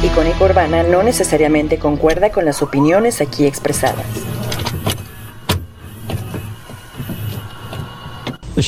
Icónica Urbana no necesariamente concuerda con las opiniones aquí expresadas.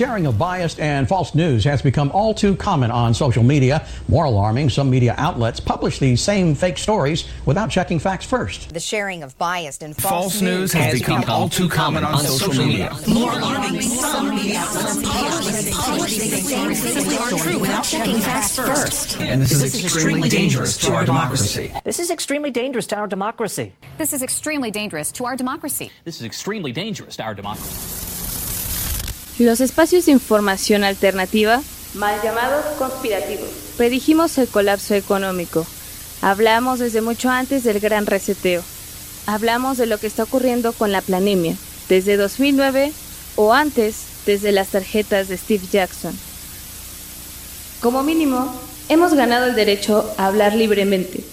Sharing of biased and false news has become all too common on social media. More alarming, some media outlets publish these same fake stories without checking facts first. The sharing of biased and false, False news has become all too common on social media. More alarming, some media outlets publish the same fake stories without checking facts first. And this is extremely dangerous to our democracy. This is extremely dangerous to our democracy. This is extremely dangerous to our democracy. This is extremely dangerous to our democracy. Los espacios de información alternativa, mal llamados conspirativos, predijimos el colapso económico. Hablamos desde mucho antes del gran reseteo. Hablamos de lo que está ocurriendo con la planemia, desde 2009 o antes, desde las tarjetas de Steve Jackson. Como mínimo, hemos ganado el derecho a hablar libremente.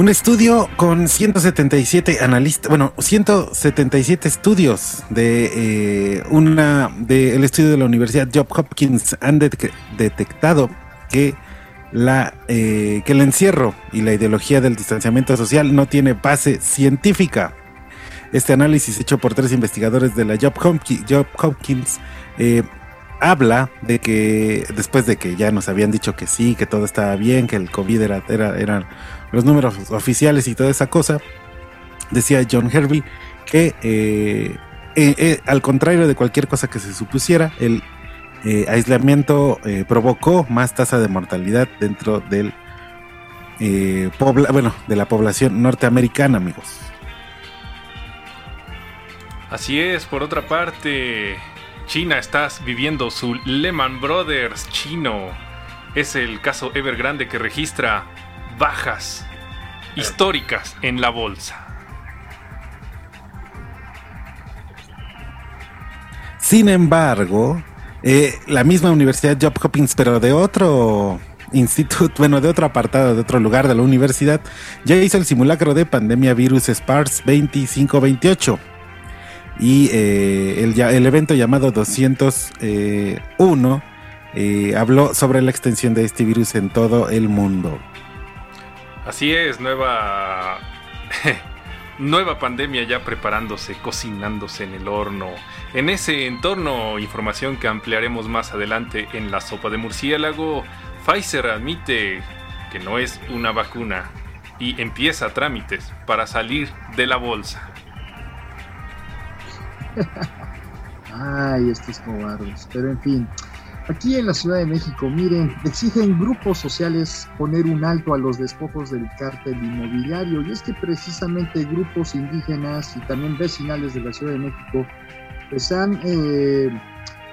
Un estudio con 177 analistas, bueno, 177 estudios de eh, una del estudio de la Universidad Job Hopkins han de- detectado que la eh, que el encierro y la ideología del distanciamiento social no tiene base científica. Este análisis hecho por tres investigadores de la Job Hopkins, eh, habla de que después de que ya nos habían dicho que sí, que todo estaba bien, que el COVID era, era, eran los números oficiales y toda esa cosa, decía John Hervey que eh, eh, eh, al contrario de cualquier cosa que se supusiera, el aislamiento provocó más tasa de mortalidad dentro del bueno, de la población norteamericana, amigos. Así es, por otra parte, China está viviendo su Lehman Brothers chino. Es el caso Evergrande que registra bajas históricas en la bolsa. Sin embargo, eh, la misma Universidad Job Hopkins, pero de otro instituto, bueno, de otro apartado, de otro lugar de la universidad, ya hizo el simulacro de pandemia virus SPARS 2528. Y eh, el, evento llamado 201 eh, habló sobre la extensión de este virus en todo el mundo. Así es, nueva nueva pandemia ya preparándose, cocinándose en el horno. En ese entorno, información que ampliaremos más adelante en la sopa de murciélago, Pfizer admite que no es una vacuna y empieza trámites para salir de la bolsa. Ay, estos cobardes. Pero en fin, aquí en la Ciudad de México, miren, exigen grupos sociales poner un alto a los despojos del cártel inmobiliario. Y es que precisamente grupos indígenas y también vecinales de la Ciudad de México pues han, eh,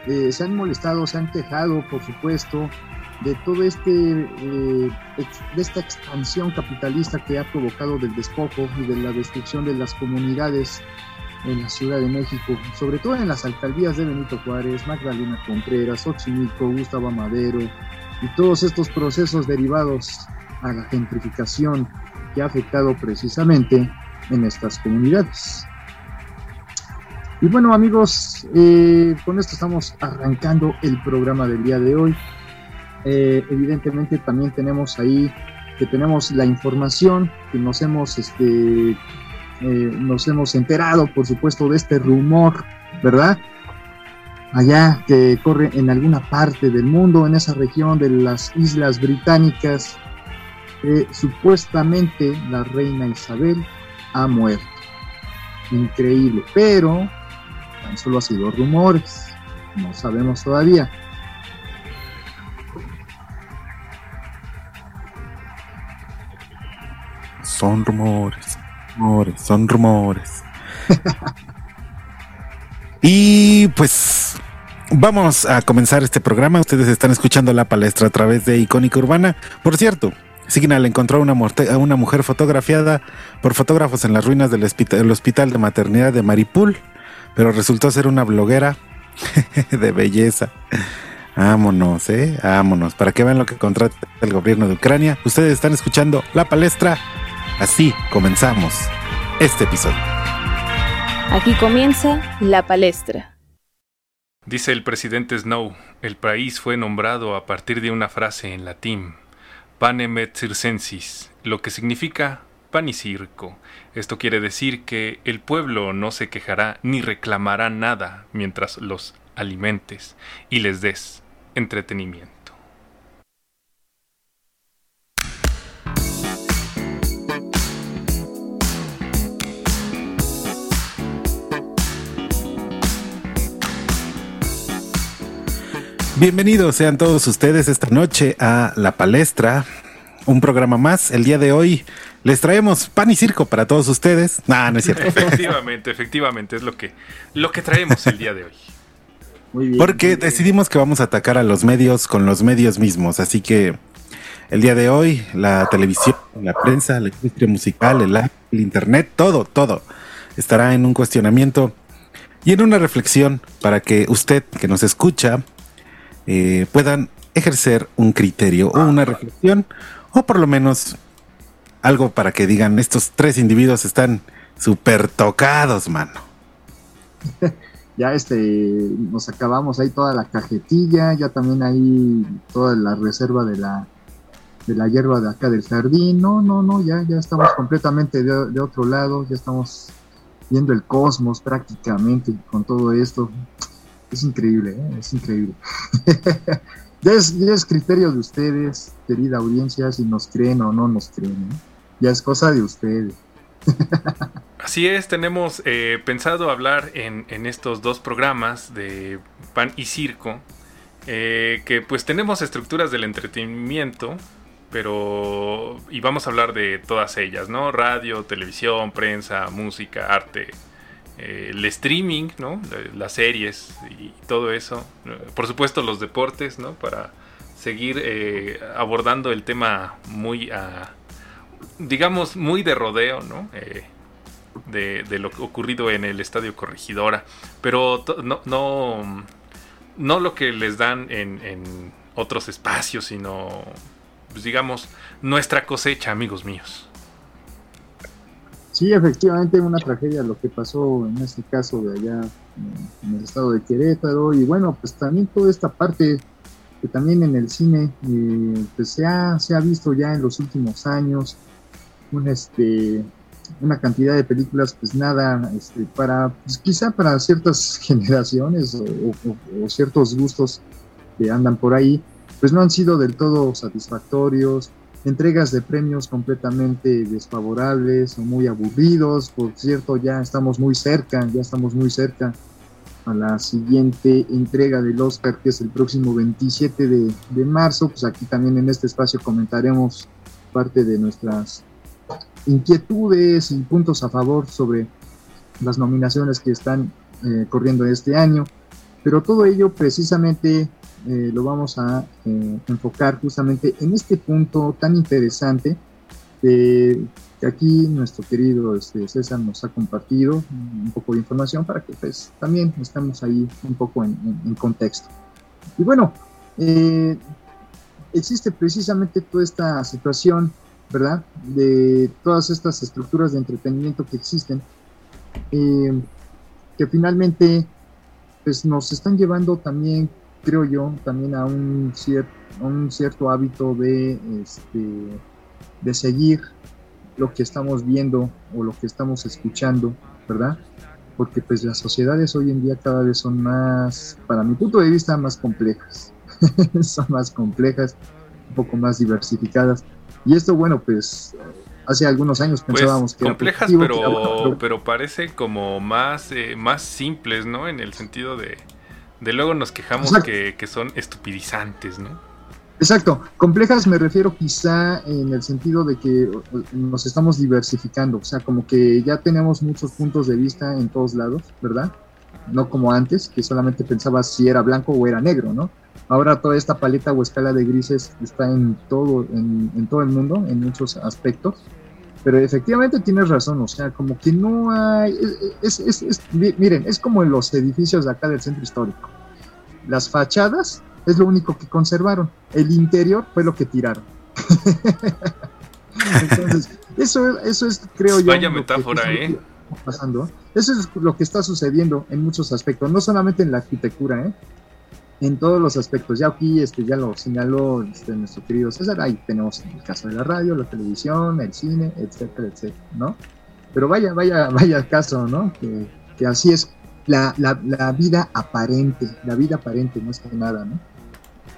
eh, se han molestado, se han quejado, por supuesto, de todo este eh, de esta expansión capitalista que ha provocado del despojo y de la destrucción de las comunidades en la Ciudad de México, sobre todo en las alcaldías de Benito Juárez, Magdalena Contreras, Xochimilco, Gustavo Madero y todos estos procesos derivados a la gentrificación que ha afectado precisamente en estas comunidades. Y bueno amigos, eh, con esto estamos arrancando el programa del día de hoy. Eh, evidentemente también tenemos ahí que tenemos la información que nos hemos este, eh, nos hemos enterado, por supuesto, de este rumor, ¿verdad? Allá que corre en alguna parte del mundo, en esa región de las Islas Británicas, que supuestamente la reina Isabel ha muerto. Increíble, pero tan solo ha sido rumores, no sabemos todavía. Son rumores, rumores, son rumores. y pues vamos a comenzar este programa. Ustedes están escuchando la palestra a través de Icónica Urbana. Por cierto, Signal encontró una, morte- a una mujer fotografiada por fotógrafos en las ruinas del hospital de maternidad de Maripul, pero resultó ser una bloguera de belleza. Vámonos, eh, vámonos, para que vean lo que contrata el gobierno de Ucrania. Ustedes están escuchando la palestra. Así comenzamos este episodio. Aquí comienza la palestra. Dice el presidente Snow, el país fue nombrado a partir de una frase en latín, panem et circensis, lo que significa pan y circo. Esto quiere decir que el pueblo no se quejará ni reclamará nada mientras los alimentes y les des entretenimiento. Bienvenidos sean todos ustedes esta noche a La Palestra, un programa más. El día de hoy les traemos pan y circo para todos ustedes. No, no es cierto. Efectivamente, efectivamente, es lo que, lo que traemos el día de hoy. Muy bien, Porque decidimos que vamos a atacar a los medios con los medios mismos, así que el día de hoy la televisión, la prensa, la industria musical, el, el internet, todo, todo estará en un cuestionamiento y en una reflexión para que usted que nos escucha eh, puedan ejercer un criterio o una reflexión o por lo menos algo para que digan estos tres individuos están súper tocados, mano. ya este nos acabamos ahí toda la cajetilla, ya también ahí toda la reserva de la de la hierba de acá del jardín. No, no, no, ya ya estamos completamente de, de otro lado, ya estamos viendo el cosmos prácticamente con todo esto es increíble, ¿eh? es increíble. ya, es, criterio de ustedes, querida audiencia, si nos creen o no nos creen. ¿eh? Ya es cosa de ustedes. Así es, tenemos eh, pensado hablar en, estos dos programas de Pan y Circo, que pues tenemos estructuras del entretenimiento, pero y vamos a hablar de todas ellas, ¿no? Radio, televisión, prensa, música, arte, el streaming, ¿no? Las series y todo eso. Por supuesto los deportes, ¿no? Para seguir eh, abordando el tema muy, ah, digamos, muy de rodeo, ¿no? Eh, de, lo ocurrido en el Estadio Corregidora. Pero no, no, no lo que les dan en, en otros espacios, sino, pues, digamos, nuestra cosecha, amigos míos. Sí, efectivamente, una tragedia lo que pasó en este caso de allá en el estado de Querétaro. Y bueno, pues también toda esta parte que también en el cine eh, pues se ha, se ha visto ya en los últimos años una, este, una cantidad de películas pues nada este, para pues quizá para ciertas generaciones o ciertos gustos que andan por ahí pues no han sido del todo satisfactorios entregas de premios completamente desfavorables o muy aburridos. Por cierto, ya estamos muy cerca, ya estamos muy cerca a la siguiente entrega del Oscar, que es el próximo 27 de, de marzo. Pues aquí también en este espacio comentaremos parte de nuestras inquietudes y puntos a favor sobre las nominaciones que están eh, corriendo este año. Pero todo ello precisamente eh, lo vamos a eh, enfocar justamente en este punto tan interesante que aquí nuestro querido este, César nos ha compartido un poco de información para que pues también estemos ahí un poco en, contexto. Y bueno, eh, existe precisamente toda esta situación, ¿verdad? De todas estas estructuras de entretenimiento que existen, que finalmente pues nos están llevando también creo yo, también a un, un cierto hábito de, este, de seguir lo que estamos viendo o lo que estamos escuchando, ¿verdad? Porque pues las sociedades hoy en día cada vez son más, para mi punto de vista, más complejas. son más complejas, un poco más diversificadas. Y esto, bueno, pues hace algunos años pues, pensábamos que complejas, pero, pero parece como más, eh, más simples, ¿no? En el sentido de, de luego nos quejamos que, son estupidizantes, ¿no? Exacto. Complejas me refiero quizá en el sentido de que nos estamos diversificando, o sea, como que ya tenemos muchos puntos de vista en todos lados, ¿verdad? No como antes, que solamente pensabas si era blanco o era negro, ¿no? Ahora toda esta paleta o escala de grises está en todo, en, en todo el mundo, en muchos aspectos. Pero efectivamente tienes razón, o sea, como que no hay, es, es, es, miren, es como en los edificios de acá del centro histórico. Las fachadas es lo único que conservaron, el interior fue lo que tiraron. Entonces, eso, eso es, creo yo. Vaya metáfora, ¿eh? pasando. Eso es lo que está sucediendo en muchos aspectos, no solamente en la arquitectura, ¿eh? En todos los aspectos. Ya aquí este, ya lo señaló este, nuestro querido César, ahí tenemos el caso de la radio, la televisión, el cine, etcétera, etcétera, ¿no? Pero vaya, vaya, vaya caso, ¿no? Que, así es la, la, la, vida aparente, la vida aparente, no es que nada, ¿no?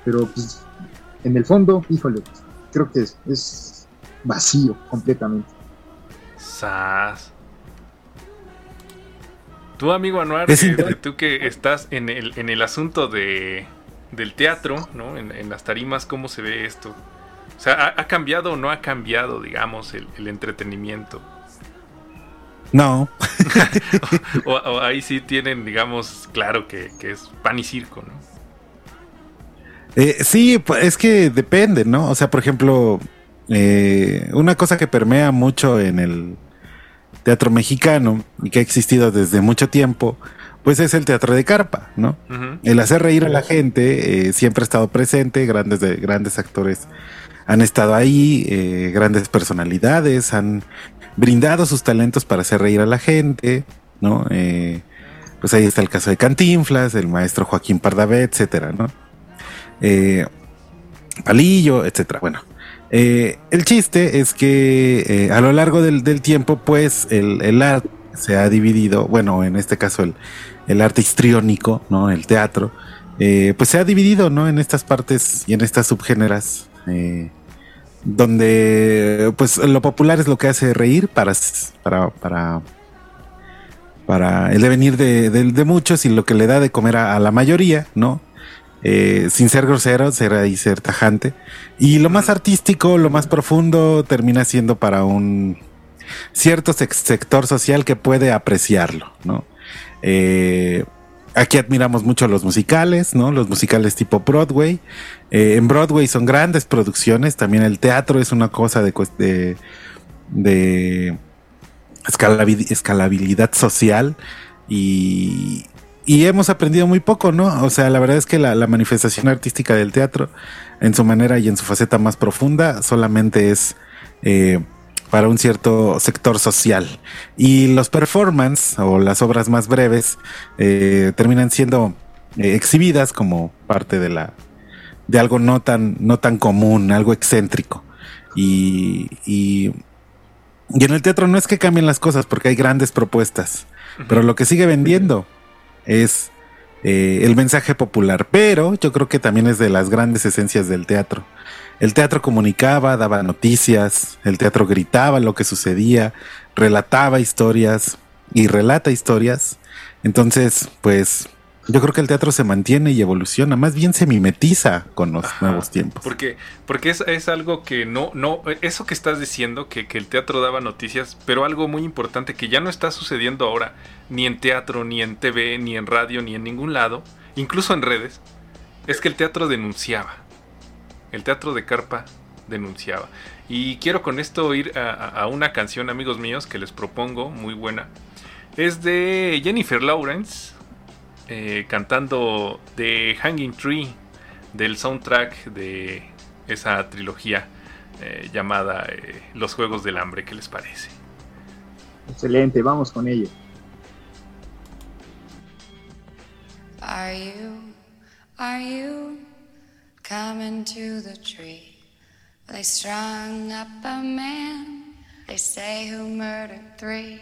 Pero pues en el fondo, híjole, creo que es, es vacío completamente. Sas. Tu amigo Anuar, que, tú que estás en el, en el asunto de, del teatro, ¿no? En, en, las tarimas, ¿cómo se ve esto? O sea, ¿ha, ha cambiado o no ha cambiado, digamos, el, el entretenimiento? No. o, o, ahí sí tienen, digamos, claro que, que es pan y circo, ¿no? Eh, sí, es que depende, ¿no? O sea, por ejemplo, eh, una cosa que permea mucho en el teatro mexicano y que ha existido desde mucho tiempo, pues es el teatro de carpa, ¿no? Uh -huh. El hacer reír a la gente eh, siempre ha estado presente, grandes, de, grandes actores han estado ahí, eh, grandes personalidades han brindado sus talentos para hacer reír a la gente, ¿no? Eh, pues ahí está el caso de Cantinflas, el maestro Joaquín Pardavé, etcétera, ¿no? Palillo, etcétera. Bueno, eh, el chiste es que eh, a lo largo del, tiempo, pues el, arte se ha dividido, bueno, en este caso el, arte histriónico, ¿no? El teatro, eh, pues se ha dividido, ¿no? En estas partes y en estas subgéneras, eh, donde pues lo popular es lo que hace reír para, para, para, el devenir de, muchos y lo que le da de comer a la mayoría, ¿no? Eh, sin ser grosero, ser ahí ser tajante. Y lo más artístico, lo más profundo, termina siendo para un cierto sector social que puede apreciarlo, ¿no? Eh, aquí admiramos mucho los musicales, ¿no? Los musicales tipo Broadway. Eh, en Broadway son grandes producciones, también el teatro es una cosa de, de, de escalabilidad social y, y hemos aprendido muy poco, ¿no? O sea, la verdad es que la, la, manifestación artística del teatro, en su manera y en su faceta más profunda, solamente es eh, para un cierto sector social. Y los performance o las obras más breves eh, terminan siendo eh, exhibidas como parte de la de algo no tan no tan común, algo excéntrico. Y, y, y en el teatro no es que cambien las cosas porque hay grandes propuestas, pero lo que sigue vendiendo es eh, el mensaje popular, pero yo creo que también es de las grandes esencias del teatro. El teatro comunicaba, daba noticias, el teatro gritaba lo que sucedía, relataba historias y relata historias. Entonces, pues yo creo que el teatro se mantiene y evoluciona, más bien se mimetiza con los Ajá, nuevos tiempos. Porque, porque es, es, algo que no, no, eso que estás diciendo, que, que, el teatro daba noticias, pero algo muy importante que ya no está sucediendo ahora, ni en teatro, ni en TV, ni en radio, ni en ningún lado, incluso en redes, es que el teatro denunciaba. El teatro de carpa denunciaba. Y quiero con esto ir a, a una canción, amigos míos, que les propongo, muy buena. Es de Jennifer Lawrence, eh, cantando The Hanging Tree del soundtrack de esa trilogía eh, llamada eh, Los Juegos del Hambre. ¿Qué les parece? Excelente, vamos con ello. Are you, are you coming to the tree? They strung up a man, they say who murdered three.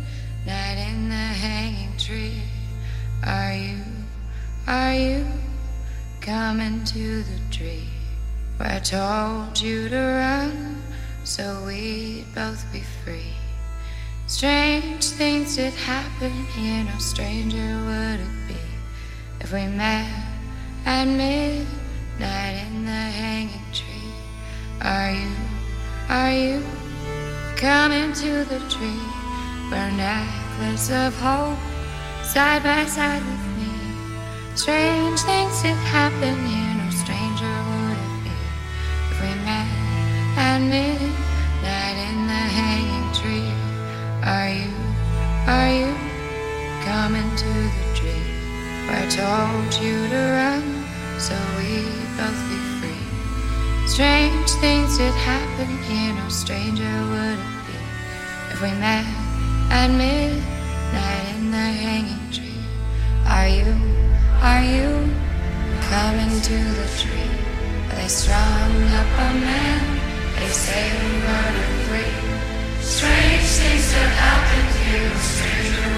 night in the hanging tree. Are you, are you coming to the tree where I told you to run so we'd both be free? Strange things did happen here, no stranger would it be if we met at midnight in the hanging tree. Are you, are you coming to the tree? Wear necklace of hope side by side with me. Strange things that happen here, no stranger would it be if we met at midnight in the hanging tree. Are you, are you coming to the tree where I told you to run so we both be free? Strange things that happen here, no stranger would it be if we met at midnight in the hanging tree. Are you, are you coming to the tree? They strung up a man? They say murder free. Strange things that happen here, stranger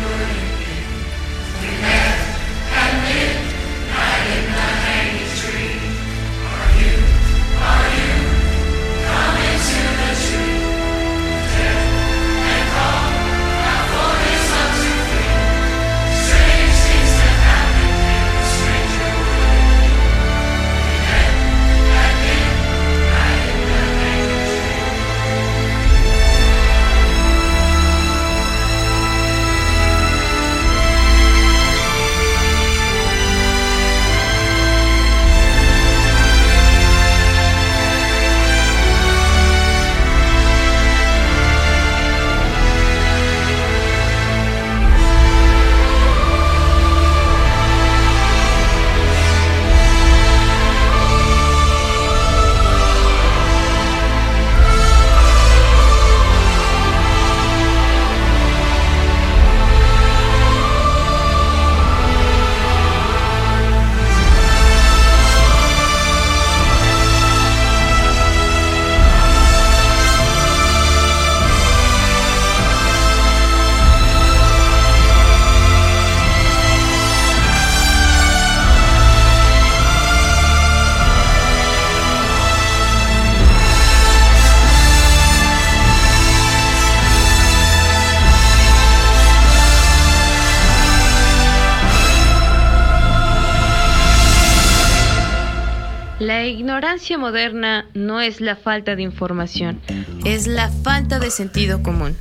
ignorancia moderna no es la falta de información, es la falta de sentido común.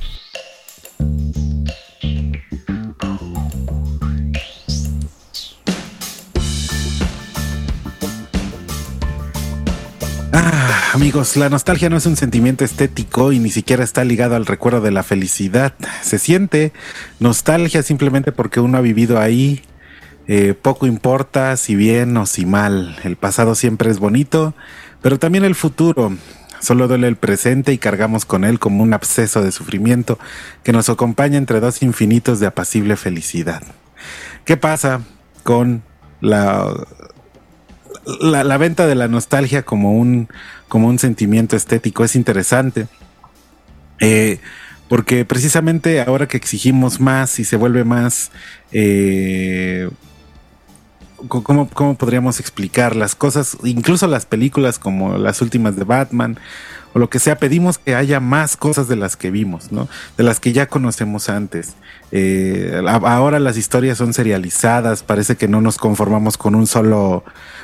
Ah, amigos, la nostalgia no es un sentimiento estético y ni siquiera está ligado al recuerdo de la felicidad. Se siente nostalgia simplemente porque uno ha vivido ahí. Eh, poco importa si bien o si mal. El pasado siempre es bonito, pero también el futuro. Solo duele el presente y cargamos con él como un absceso de sufrimiento que nos acompaña entre dos infinitos de apacible felicidad. ¿Qué pasa con la la, venta de la nostalgia como un, como un sentimiento estético es interesante. Eh, porque precisamente ahora que exigimos más y se vuelve más... eh, ¿cómo, ¿Cómo podríamos explicar las cosas? Incluso las películas como las últimas de Batman o lo que sea, pedimos que haya más cosas de las que vimos, ¿no? De las que ya conocemos antes. Eh, ahora las historias son serializadas, parece que no nos conformamos con un solo,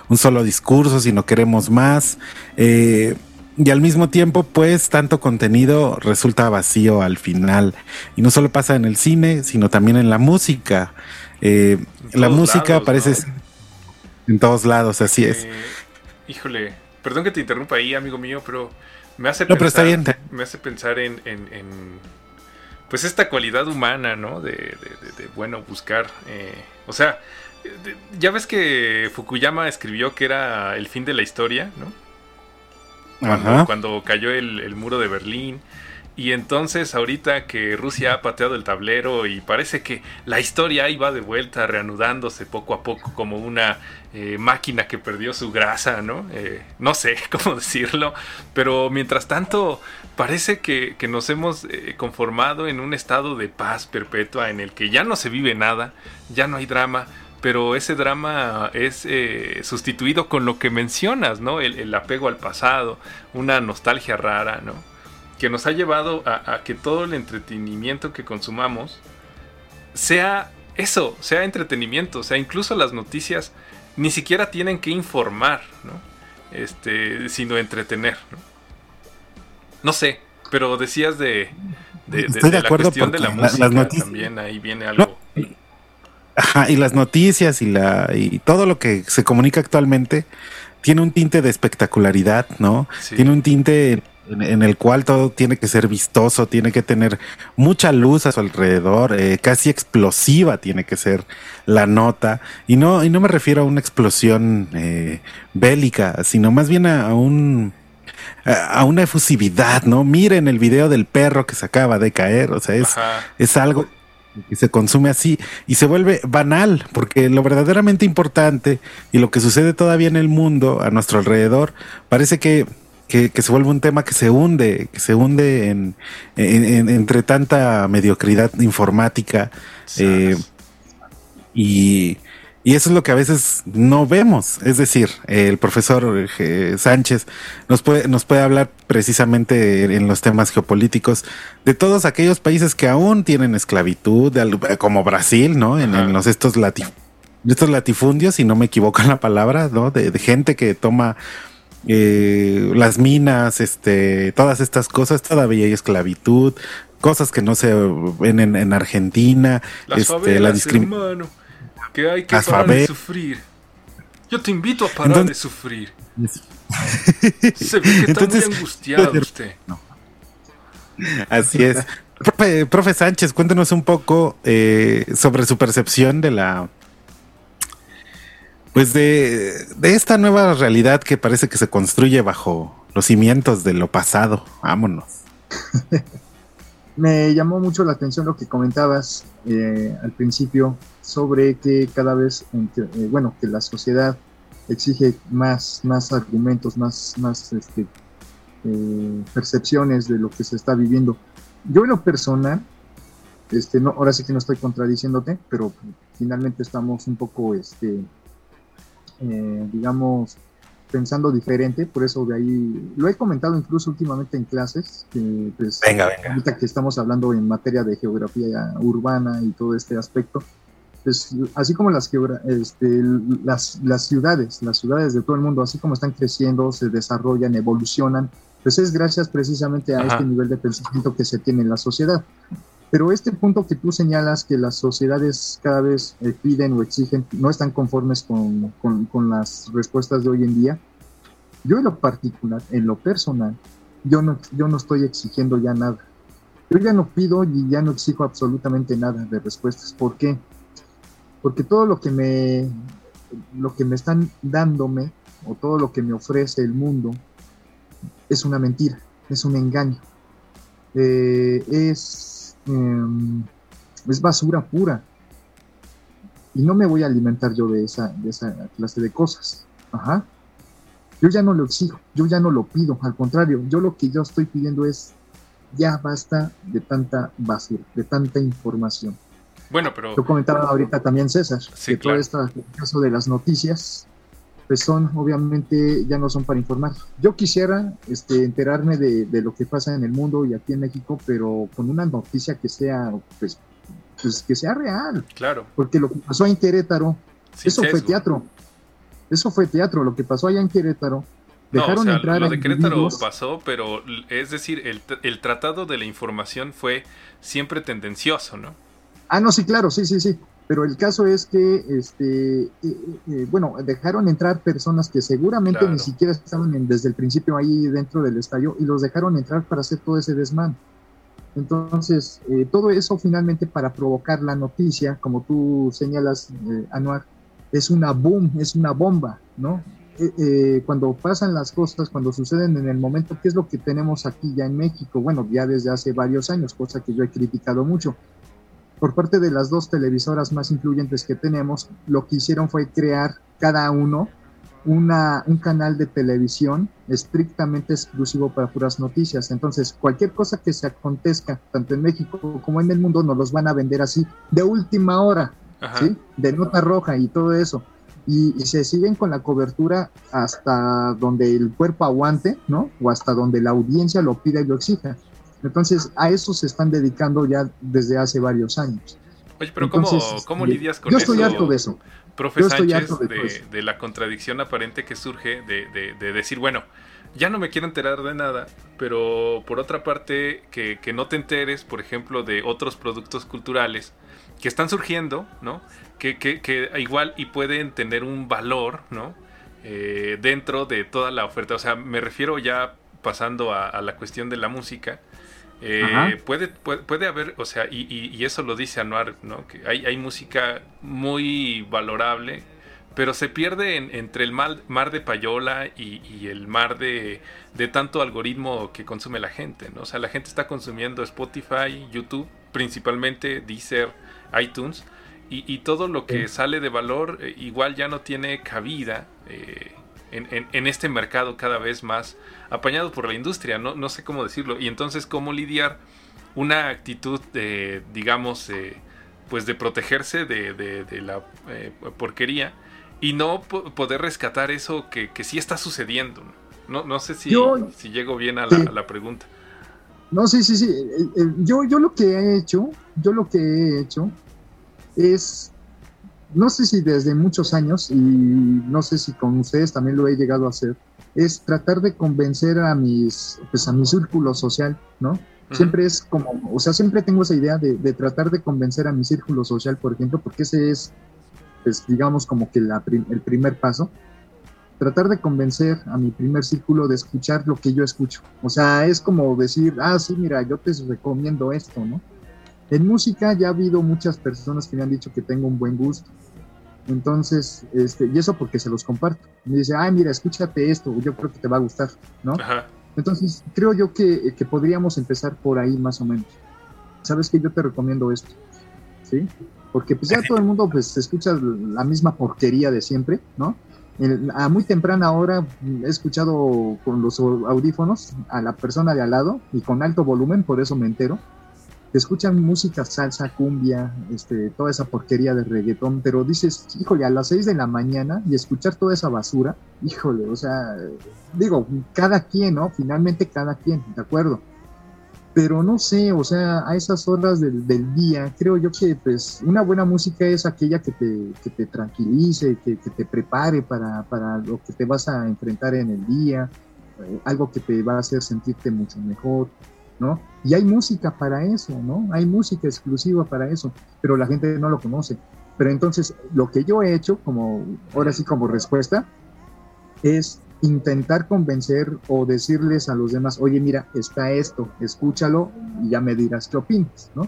un solo discurso, sino queremos más. Eh, y al mismo tiempo, pues, tanto contenido resulta vacío al final. Y no solo pasa en el cine, sino también en la música. Eh, la música lados, parece ¿no? En todos lados, así es. Eh, híjole, perdón que te interrumpa ahí, amigo mío, pero me hace No, pero está bien. Me hace pensar en, en- en, pues esta cualidad humana, ¿no? De, de- de- de, bueno, buscar. eh, o sea, ya ves que Fukuyama escribió que era el fin de la historia, ¿no? Cuando, Ajá. cuando cayó el, el muro de Berlín. Y entonces ahorita que Rusia ha pateado el tablero y parece que la historia ahí va de vuelta, reanudándose poco a poco como una eh, máquina que perdió su grasa, ¿no? Eh, no sé cómo decirlo, pero mientras tanto parece que, nos hemos eh, conformado en un estado de paz perpetua en el que ya no se vive nada, ya no hay drama, pero ese drama es eh, sustituido con lo que mencionas, ¿no? El apego al pasado, una nostalgia rara, ¿no? Que nos ha llevado a, a que todo el entretenimiento que consumamos sea eso, sea entretenimiento, o sea, incluso las noticias ni siquiera tienen que informar, ¿no? Este, sino entretener, ¿no? No sé, pero decías de, de, Estoy de la acuerdo cuestión de la la- música las también ahí viene algo. Ajá, y las noticias y la y todo lo que se comunica actualmente tiene un tinte de espectacularidad, ¿no? Sí. Tiene un tinte en, en el cual todo tiene que ser vistoso, tiene que tener mucha luz a su alrededor, eh, casi explosiva tiene que ser la nota y no y no me refiero a una explosión eh, bélica, sino más bien a, a un a una efusividad, ¿no? Miren el video del perro que se acaba de caer, o sea, es, Ajá. es algo que se consume así y se vuelve banal, porque lo verdaderamente importante y lo que sucede todavía en el mundo a nuestro alrededor parece que, que, que se vuelve un tema que se hunde, que se hunde en, en- en- entre tanta mediocridad informática eh, y, y eso es lo que a veces no vemos. Es decir, el profesor eh, Sánchez nos puede, nos puede hablar precisamente en los temas geopolíticos de todos aquellos países que aún tienen esclavitud, como Brasil, ¿no? En, en los estos latif- estos latifundios, si no me equivoco en la palabra, ¿no? De, de gente que toma eh, las minas, este, todas estas cosas, todavía hay esclavitud, cosas que no se ven en, en Argentina, Las este, la favelas, discriminación. hermano, que hay que Las parar de sufrir. Yo te invito a parar Entonces- de sufrir. Se ve que está Entonces- muy angustiado usted. Así es. Profe, profe Sánchez, cuéntenos un poco eh, sobre su percepción de la. Pues de, de esta nueva realidad que parece que se construye bajo los cimientos de lo pasado. Vámonos. Me llamó mucho la atención lo que comentabas eh, al principio sobre que cada vez, eh, bueno, que la sociedad exige más, más argumentos, más, más este, eh, percepciones de lo que se está viviendo. Yo en lo personal, este, no, ahora sí que no estoy contradiciéndote, pero finalmente estamos un poco, este, eh, digamos, pensando diferente, por eso de ahí lo he comentado incluso últimamente en clases, que pues Venga, venga. ahorita que estamos hablando en materia de geografía urbana y todo este aspecto, pues así como las, este, las, las ciudades, las ciudades de todo el mundo, así como están creciendo, se desarrollan, evolucionan, pues es gracias precisamente a Ajá. este nivel de pensamiento que se tiene en la sociedad. Pero este punto que tú señalas, que las sociedades cada vez eh, piden o exigen, no están conformes con, con- las respuestas de hoy en día, yo en lo particular, en lo personal, yo no, yo no estoy exigiendo ya nada. Yo ya no pido y ya no exijo absolutamente nada de respuestas. ¿Por qué? Porque todo lo que me, lo que me están dándome o todo lo que me ofrece el mundo es una mentira, es un engaño. Eh, es, em, es basura pura. Y no me voy a alimentar yo de esa, de esa clase de cosas. Ajá. Yo ya no lo exijo, yo ya no lo pido, al contrario, yo lo que yo estoy pidiendo es ya basta de tanta basura, de tanta información. Bueno, pero Yo comentaba ahorita también César, Sí, que todo claro. esto, el caso de las noticias, pues son, obviamente, ya no son para informar. Yo quisiera este, enterarme de, de lo que pasa en el mundo y aquí en México, pero con una noticia que sea, pues, pues que sea real. claro, Porque lo que pasó en Querétaro, sin eso fue teatro. Eso fue teatro. Lo que pasó allá en Querétaro, No, dejaron o sea, entrar lo de Querétaro pasó, pero es decir, el, el tratado de la información fue siempre tendencioso, ¿no? Ah, no, sí, claro, sí, sí, sí. Pero el caso es que, este, eh, eh, bueno, dejaron entrar personas que seguramente Claro. ni siquiera estaban en- desde el principio ahí dentro del estadio y los dejaron entrar para hacer todo ese desmán. Entonces, eh, todo eso finalmente para provocar la noticia, como tú señalas, eh, Anuar, es una boom, es una bomba, ¿no? Eh, eh, cuando pasan las cosas, cuando suceden en el momento, ¿qué es lo que tenemos aquí ya en México? Bueno, ya desde hace varios años, cosa que yo he criticado mucho por parte de las dos televisoras más influyentes que tenemos, lo que hicieron fue crear cada uno una, un canal de televisión estrictamente exclusivo para puras noticias. Entonces, cualquier cosa que se acontezca, tanto en México como en el mundo, nos los van a vender así, de última hora. De nota roja y todo eso. Y, y se siguen con la cobertura hasta donde el cuerpo aguante, ¿no? O hasta donde la audiencia lo pida y lo exija. Entonces, a eso se están dedicando ya desde hace varios años. Oye, pero ¿cómo, Entonces, cómo este, lidias con yo eso? estoy harto de eso. Profe Yo estoy Sánchez, harto de eso. de la contradicción aparente que surge de, de- de decir, bueno, ya no me quiero enterar de nada, pero por otra parte, que, que no te enteres, por ejemplo, de otros productos culturales que están surgiendo, ¿no? Que, que, que igual y pueden tener un valor, ¿no? Eh, dentro de toda la oferta. O sea, me refiero ya pasando a, a la cuestión de la música. Eh, puede, puede, puede, haber, o sea, y, y, y, eso lo dice Anuar, ¿no? Que hay, hay música muy valorable, pero se pierde en, entre el mar, mar de payola y, y el mar de, de, tanto algoritmo que consume la gente, ¿no? O sea, la gente está consumiendo Spotify, YouTube, principalmente Deezer, iTunes, y, y todo lo que sí. sale de valor eh, igual ya no tiene cabida eh, en, en, en, este mercado cada vez más apañado por la industria, no, no sé cómo decirlo, y entonces cómo lidiar una actitud de, digamos, eh, pues de protegerse de, de, de la eh, porquería y no poder rescatar eso que, que, sí está sucediendo. No, no sé si, yo, si llego bien a la, a la, pregunta. No, sí, sí, sí. Yo, yo lo que he hecho, yo lo que he hecho es no sé si desde muchos años, y no sé si con ustedes también lo he llegado a hacer, es tratar de convencer a mis, pues a mi círculo social, ¿no? Siempre es como, o sea, siempre tengo esa idea de, de, tratar de convencer a mi círculo social, por ejemplo, porque ese es, pues, digamos, como que la, el primer paso. Tratar de convencer a mi primer círculo de escuchar lo que yo escucho. O sea, es como decir, ah, sí, mira, yo te recomiendo esto, ¿no? En música ya ha habido muchas personas que me han dicho que tengo un buen gusto. Entonces, este, y eso porque se los comparto. Me dice, ay, mira, escúchate esto, yo creo que te va a gustar, ¿no? Ajá. Entonces, creo yo que, que, podríamos empezar por ahí más o menos. ¿Sabes que Yo te recomiendo esto, ¿sí? Porque pues ya todo el mundo pues escucha la misma porquería de siempre, ¿no? a muy temprana hora he escuchado con los audífonos a la persona de al lado y con alto volumen, por eso me entero escuchan música, salsa, cumbia, este, toda esa porquería de reggaetón, pero dices, híjole, a las 6 de la mañana y escuchar toda esa basura, híjole, o sea, digo, cada quien, ¿no? Finalmente cada quien, ¿de acuerdo? Pero no sé, o sea, a esas horas del, del día, creo yo que pues una buena música es aquella que te, que te tranquilice, que, que te prepare para, para lo que te vas a enfrentar en el día, eh, algo que te va a hacer sentirte mucho mejor, ¿no? Y hay música para eso, ¿no? Hay música exclusiva para eso, pero la gente no lo conoce. Pero entonces, lo que yo he hecho, como ahora sí como respuesta, es intentar convencer o decirles a los demás, oye, mira, está esto, escúchalo y ya me dirás qué opinas, ¿no?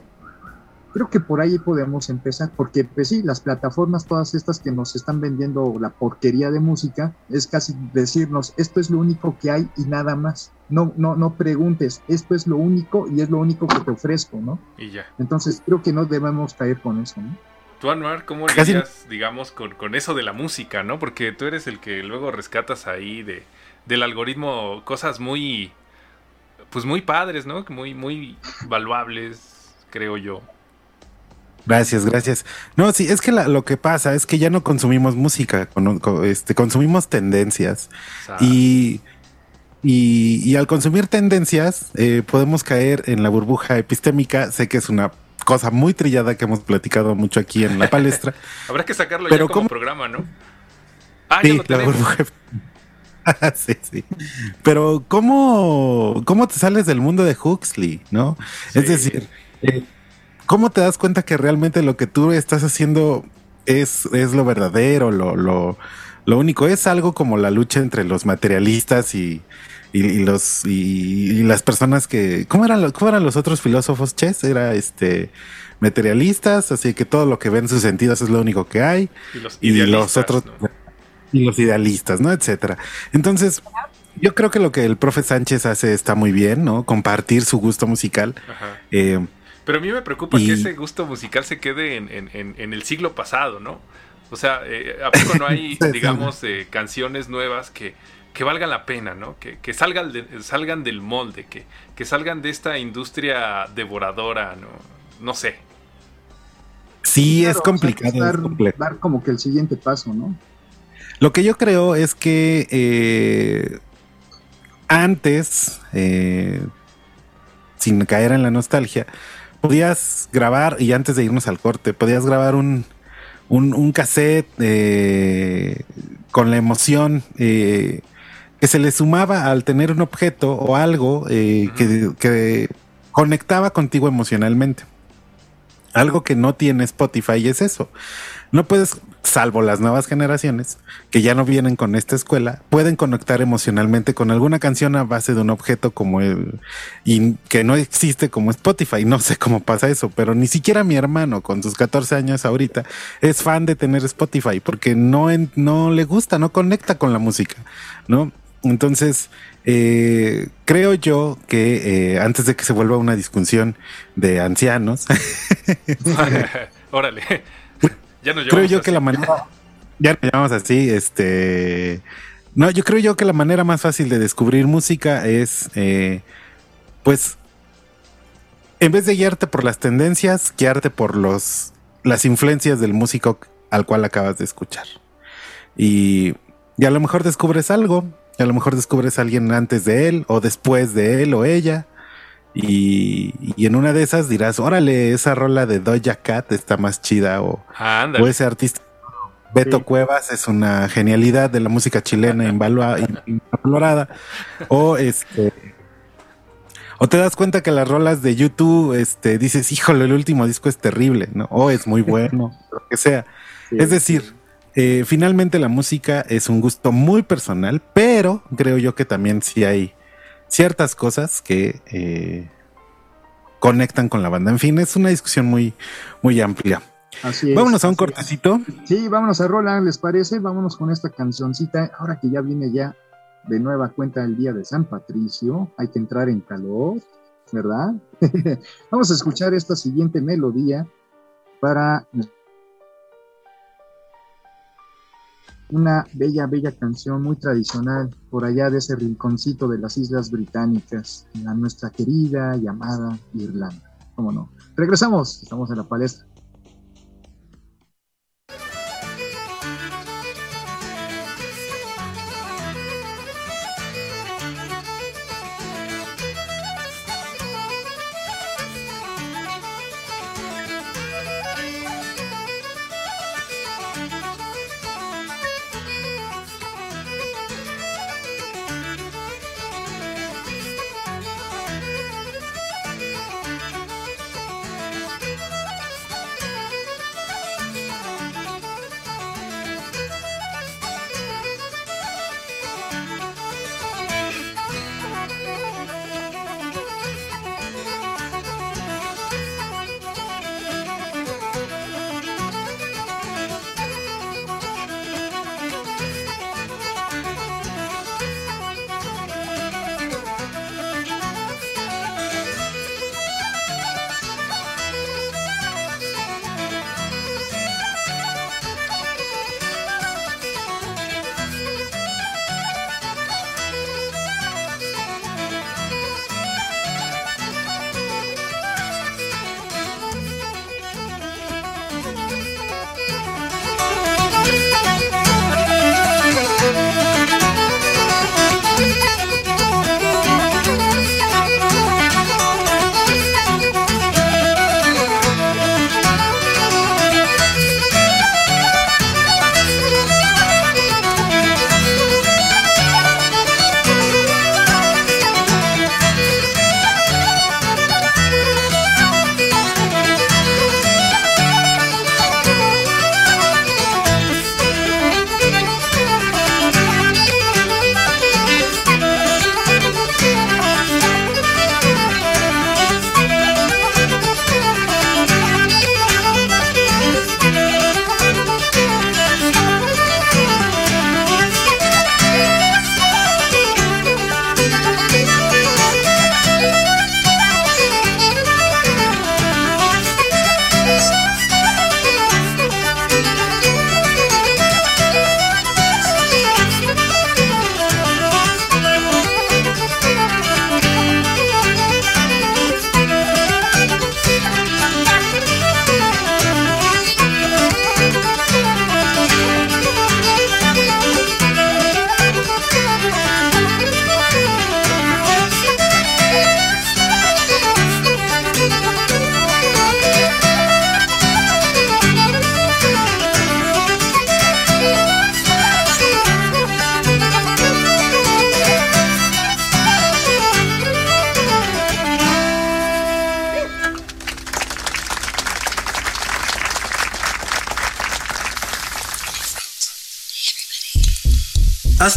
Creo que por ahí podemos empezar, porque pues sí, las plataformas todas estas que nos están vendiendo la porquería de música, es casi decirnos, esto es lo único que hay y nada más. No, no, no preguntes, esto es lo único y es lo único que te ofrezco, ¿no? Y ya. Entonces creo que no debemos caer con eso, ¿no? Tú, Anuar, ¿cómo lidias, digamos, con, con, eso de la música, ¿no? Porque tú eres el que luego rescatas ahí de, del algoritmo cosas muy, pues muy padres, ¿no? Muy, muy valuables, creo yo. Gracias, gracias. No, sí, es que la, lo que pasa es que ya no consumimos música, con, con, este, consumimos tendencias. Y, y, y, al consumir tendencias eh, podemos caer en la burbuja epistémica. Sé que es una cosa muy trillada que hemos platicado mucho aquí en la palestra. Habrá que sacarlo pero ya como ¿cómo? programa, ¿no? Ah, sí, la burbuja. sí, sí. Pero ¿cómo, ¿cómo te sales del mundo de Huxley, no? Sí. Es decir... Eh, ¿cómo te das cuenta que realmente lo que tú estás haciendo es, es lo verdadero, lo, lo, lo único? Es algo como la lucha entre los materialistas y, y, y los y, y, las personas que. ¿Cómo eran, ¿Cómo eran los otros filósofos, Ches? Era este materialistas, así que todo lo que ven sus sentidos es lo único que hay. Y los, los otros. ¿no? Y los idealistas, ¿no? Etcétera. Entonces. Yo creo que lo que el profe Sánchez hace está muy bien, ¿no? Compartir su gusto musical. Eh, pero a mí me preocupa y... que ese gusto musical se quede en, en, en el siglo pasado, ¿no? O sea, eh, ¿a poco no hay, digamos, eh, canciones nuevas que, que valgan la pena, ¿no? Que, que salgan, de, salgan del molde, que, que salgan de esta industria devoradora, ¿no? No sé. Sí, claro, es complicado. O sea, dar, es complejo. dar, como que el siguiente paso, ¿no? Lo que yo creo es que eh, antes, eh, sin caer en la nostalgia, podías grabar, y antes de irnos al corte, podías grabar un, un, cassette eh, con la emoción eh, que se le sumaba al tener un objeto o algo eh, que, que conectaba contigo emocionalmente. Algo que no tiene Spotify es eso. No puedes, salvo las nuevas generaciones, que ya no vienen con esta escuela, pueden conectar emocionalmente con alguna canción a base de un objeto como el, y que no existe como Spotify. No sé cómo pasa eso, pero ni siquiera mi hermano con sus 14 años ahorita es fan de tener Spotify porque no, no le gusta, no conecta con la música, ¿no? Entonces, eh, creo yo que eh, antes de que se vuelva una discusión de ancianos, Órale. Ya nos creo yo así. que la manera, ya nos llamamos así, este, no, yo creo yo que la manera más fácil de descubrir música es, eh, pues, en vez de guiarte por las tendencias, guiarte por los, las influencias del músico al cual acabas de escuchar. Y, y a lo mejor descubres algo, y a lo mejor descubres a alguien antes de él, o después de él o ella. Y, y en una de esas dirás, órale, esa rola de Doja Cat está más chida, o, Ah, o ese artista Beto Cuevas es una genialidad de la música chilena invalorada. O este. O te das cuenta que las rolas de YouTube, este, dices, híjole, el último disco es terrible, ¿no? O es muy bueno, lo que sea. es decir, eh, finalmente la música es un gusto muy personal, pero creo yo que también sí hay ciertas cosas que eh, conectan con la banda. En fin, es una discusión muy, muy amplia. Así es. Vámonos a un es. cortecito. Sí, vámonos a Roland, ¿les parece? Vámonos con esta cancioncita. Ahora que ya viene ya de nueva cuenta el día de San Patricio, hay que entrar en calor, ¿verdad? Vamos a escuchar esta siguiente melodía para una bella, bella canción muy tradicional por allá de ese rinconcito de las Islas Británicas, a nuestra querida y amada Irlanda. ¿Cómo no? Regresamos, estamos en la palestra.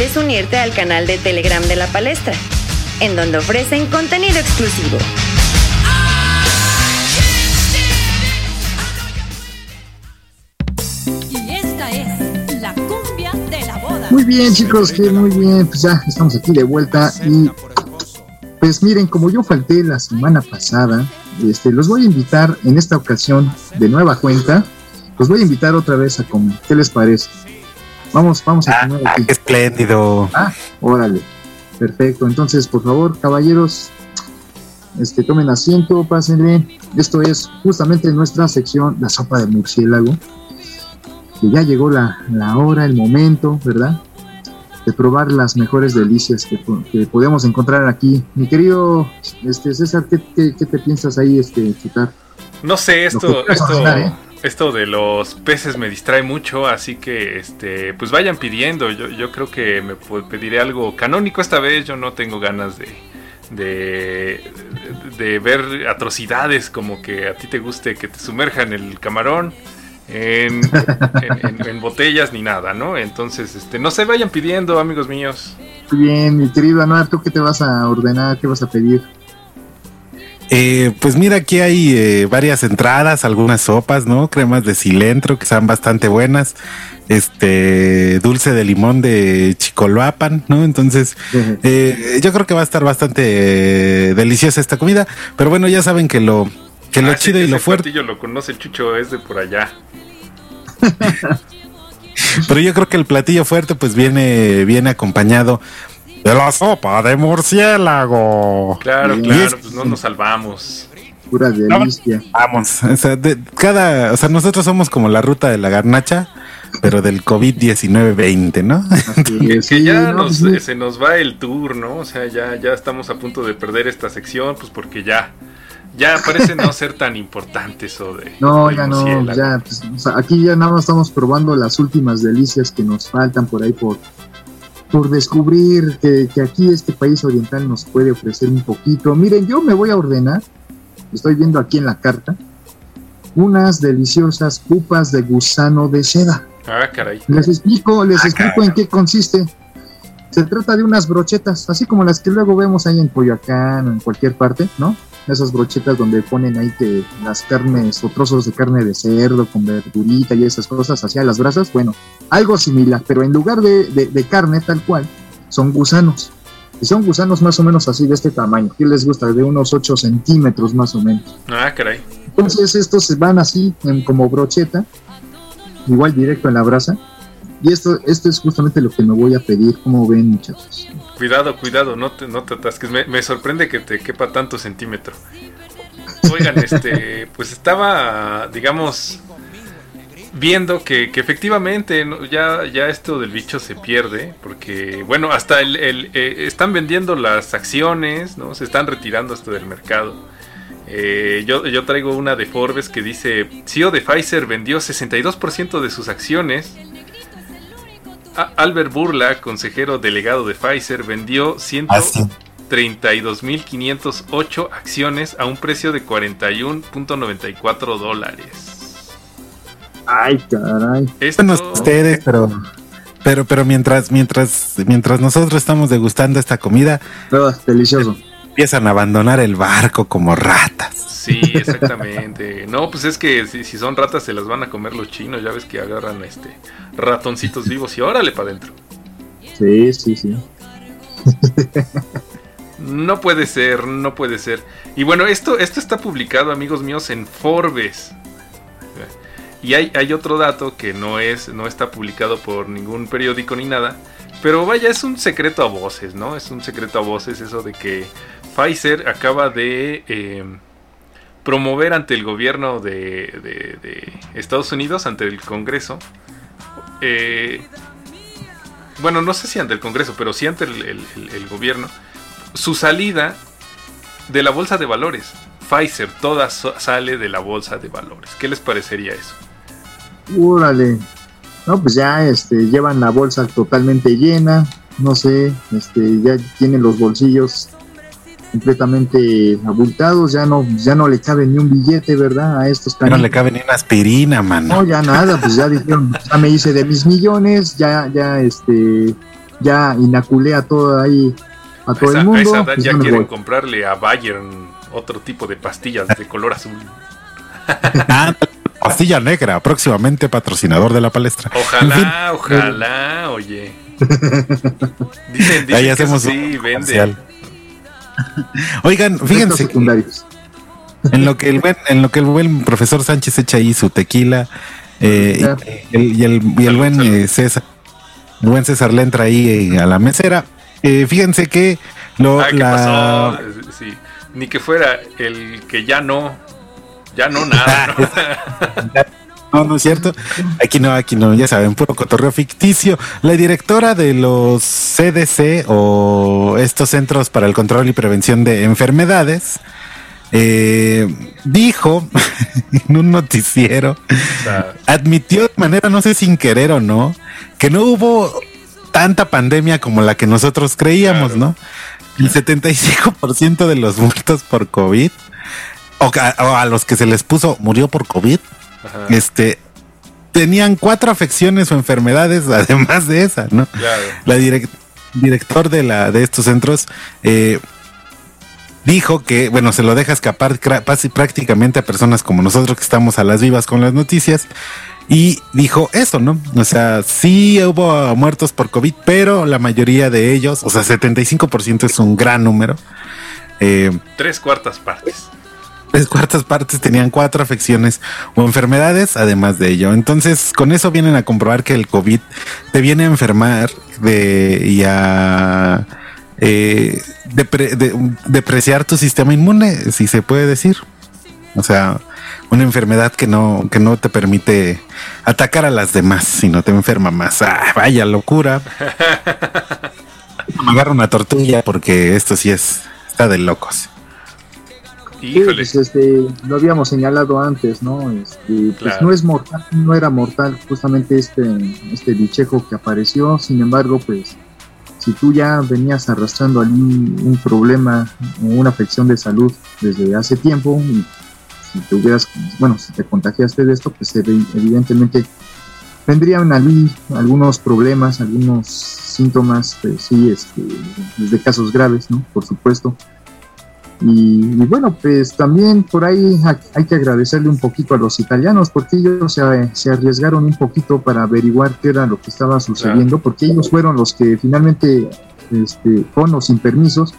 Olvides unirte al canal de Telegram de la palestra, en donde ofrecen contenido exclusivo. Y esta es la cumbia de la boda. Muy bien, chicos, que muy bien. Pues ya estamos aquí de vuelta. Y pues miren, como yo falté la semana pasada, este, los voy a invitar en esta ocasión de nueva cuenta. Los voy a invitar otra vez a comer. ¿Qué les parece? Vamos, vamos a comer aquí. Qué espléndido. Ah, órale. Perfecto. Entonces, por favor, caballeros, este, tomen asiento, pásenle. Esto es justamente nuestra sección, la sopa de murciélago. Que ya llegó la, la hora, el momento, ¿verdad? De probar las mejores delicias que, que podemos encontrar aquí. Mi querido este, César, ¿qué, qué, qué te piensas ahí, este, Chutar? No sé, esto, esto, ¿eh? Esto de los peces me distrae mucho, así que este, pues vayan pidiendo. Yo, yo creo que me pediré algo canónico esta vez. Yo no tengo ganas de, de, de ver atrocidades como que a ti te guste que te sumerjan el camarón en, en- en- en botellas ni nada, ¿no? Entonces, este, no se vayan pidiendo, amigos míos. Bien, mi querido Anuar, ¿tú qué te vas a ordenar? ¿Qué vas a pedir? Eh, pues mira, aquí hay eh, varias entradas, algunas sopas, ¿no? Cremas de cilantro que están bastante buenas. Este dulce de limón de Chicoloapan, ¿no? Entonces, eh, yo creo que va a estar bastante eh, deliciosa esta comida. Pero bueno, ya saben que lo, que lo Ah, chido y lo fuerte. platillo lo conoce Chucho, es de por allá. Pero yo creo que el platillo fuerte, pues viene, viene acompañado de la sopa de murciélago. Claro, Y claro, es- pues no nos salvamos. Pura delicia. Vamos, o sea, de cada, o sea, nosotros somos como la ruta de la garnacha, pero del COVID-19-20, ¿no? Que, que ya no, nos- se nos va el tour, ¿no? O sea, ya, ya estamos a punto de perder esta sección, pues porque ya, ya parece no ser tan importante eso de. No, ya no, murciélago. ya, pues, o sea, aquí ya nada más estamos probando las últimas delicias que nos faltan por ahí por, por descubrir que, que aquí este país oriental nos puede ofrecer un poquito. Miren, yo me voy a ordenar, estoy viendo aquí en la carta, unas deliciosas pupas de gusano de seda. Ah, caray. Les explico, les Ah, explico caray. en qué consiste. Se trata de unas brochetas, así como las que luego vemos ahí en Coyoacán o en cualquier parte, ¿no? Esas brochetas donde ponen ahí que las carnes o trozos de carne de cerdo con verdurita y esas cosas hacia las brasas. Bueno, algo similar, pero en lugar de, de- de carne tal cual, son gusanos. Y son gusanos más o menos así de este tamaño. ¿Qué les gusta? De unos 8 centímetros más o menos. Ah, caray. Entonces estos se van así en como brocheta, igual directo en la brasa. Y esto, esto es justamente lo que me voy a pedir, como ven muchachos. Cuidado, cuidado, no te, no te atasques. Me, sorprende que te quepa tanto centímetro. Oigan, este, pues estaba, digamos, viendo que, que efectivamente ya, ya esto del bicho se pierde, porque, bueno, hasta el, el, eh, están vendiendo las acciones, ¿no? Se están retirando hasta del mercado. Eh, yo, yo traigo una de Forbes que dice, CEO de Pfizer vendió 62% de sus acciones. Albert Burla, consejero delegado de Pfizer, vendió 132.508 acciones a un precio de 41.94 dólares. Ay, caray. Esto- Bueno, ustedes, pero, pero, pero mientras, mientras, mientras nosotros estamos degustando esta comida, delicioso. Empiezan a abandonar el barco como ratas. Sí, exactamente. No, pues es que si, si son ratas se las van a comer los chinos. Ya ves que agarran este ratoncitos vivos y órale para adentro. Sí, sí, sí. No puede ser, no puede ser. Y bueno, esto, esto está publicado, amigos míos, en Forbes. Y hay, hay otro dato que no es, no está publicado por ningún periódico ni nada. Pero vaya, es un secreto a voces, ¿no? Es un secreto a voces eso de que Pfizer acaba de eh, promover ante el gobierno de, Estados Unidos, ante el Congreso, eh, bueno, no sé si ante el Congreso, pero sí ante el, gobierno, su salida de la bolsa de valores. Pfizer, toda so- sale de la bolsa de valores. ¿Qué les parecería eso? Órale. No, pues ya este, llevan la bolsa totalmente llena. No sé, este, ya tienen los bolsillos completamente abultados. Ya no, ya no le cabe ni un billete, ¿verdad? A estos Ya no le cabe ni una aspirina, mano. No, ya nada, pues ya dijeron, ya me hice de mis millones, ya, ya, este, ya inaculé a todo ahí, a todo a, esa, el a mundo. esa edad pues ya quieren voy. comprarle a Bayern otro tipo de pastillas de color azul. Ah, Pastilla negra, próximamente patrocinador de la palestra. En fin, Ojalá, ojalá, oye. Dicen, dicen Ahí que hacemos sí, un vende. Oigan, fíjense, secundarios. en lo que el buen, en lo que el buen profesor Sánchez echa ahí su tequila eh, y, el, y el- y el buen eh, César, el buen César le entra ahí eh, a la mesera. eh, fíjense que lo, Ah, ¿qué la, pasó? Sí, ni que fuera el que ya no, ya no nada, ¿no? No, no es cierto. Aquí no, aquí no, ya saben, puro cotorreo ficticio. La directora de los CDC o estos Centros para el Control y Prevención de Enfermedades eh, dijo en un noticiero, sea, admitió de manera, no sé sin querer o no, que no hubo tanta pandemia como la que nosotros creíamos, Claro. ¿no? El 75% de los muertos por COVID, o a los que se les puso murió por COVID, ajá, este tenían cuatro afecciones o enfermedades además de esa, ¿no? claro. La direc- director de la de estos centros eh, dijo que, bueno, se lo deja escapar prácticamente a personas como nosotros que estamos a las vivas con las noticias. Y dijo eso, ¿no? O sea, sí hubo muertos por COVID, pero la mayoría de ellos, o sea, 75% es un gran número. Eh, Tres cuartas partes. Tres cuartas partes tenían cuatro afecciones o enfermedades, además de ello. Entonces, con eso vienen a comprobar que el COVID te viene a enfermar de, y a eh, depre- de- depreciar tu sistema inmune, si se puede decir. O sea, una enfermedad que no, que no te permite atacar a las demás, sino te enferma más. Ah, vaya locura. Me agarro una tortilla porque esto sí es, está de locos. Sí, Híjole. pues, este, lo habíamos señalado antes, ¿no? Este, pues no es mortal, no era mortal justamente este, este bichejo que apareció, sin embargo, pues si tú ya venías arrastrando allí un problema o una afección de salud desde hace tiempo, y si te hubieras, bueno, si te contagiaste de esto, pues evi- evidentemente vendrían allí algunos problemas, algunos síntomas, pues sí, este, de casos graves, ¿no? Por supuesto. Y, y bueno, pues también por ahí ha- hay que agradecerle un poquito a los italianos porque ellos se, se arriesgaron un poquito para averiguar qué era lo que estaba sucediendo, porque ellos fueron los que finalmente, este, con o sin permisos,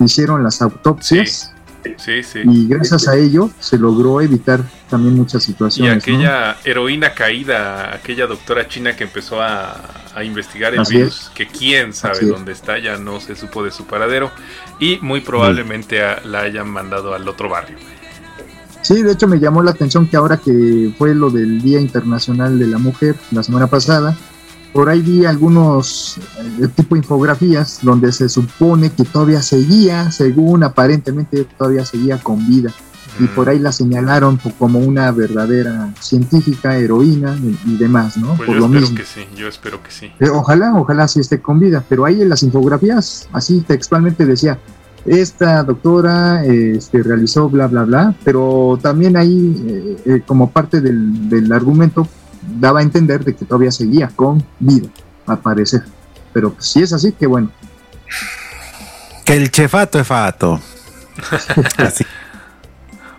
hicieron las autopsias. Sí, sí. y gracias a ello se logró evitar también muchas Y situaciones. ¿no? aquella heroína caída, aquella doctora china que empezó a, a investigar el Así virus, que quién sabe Así es. dónde está, ya no se supo de su paradero, y muy probablemente a- la hayan mandado al otro barrio. Sí, de hecho me llamó la atención que ahora que fue lo del Día Internacional de la Mujer la semana pasada, por ahí vi algunos eh, tipo infografías donde se supone que todavía seguía, según aparentemente todavía seguía con vida. Y Mm. por ahí la señalaron como una verdadera científica, heroína y, y demás, ¿no? Pues por yo lo espero mismo. que sí, yo espero que sí. Eh, Ojalá, ojalá sí esté con vida, pero ahí en las infografías, así textualmente decía, esta doctora este, realizó bla, bla, bla, pero también ahí, eh, eh, como parte del, del argumento, daba a entender de que todavía seguía con vida, al parecer. Pero pues, si es así, que bueno. Que el chefato es fato. Así.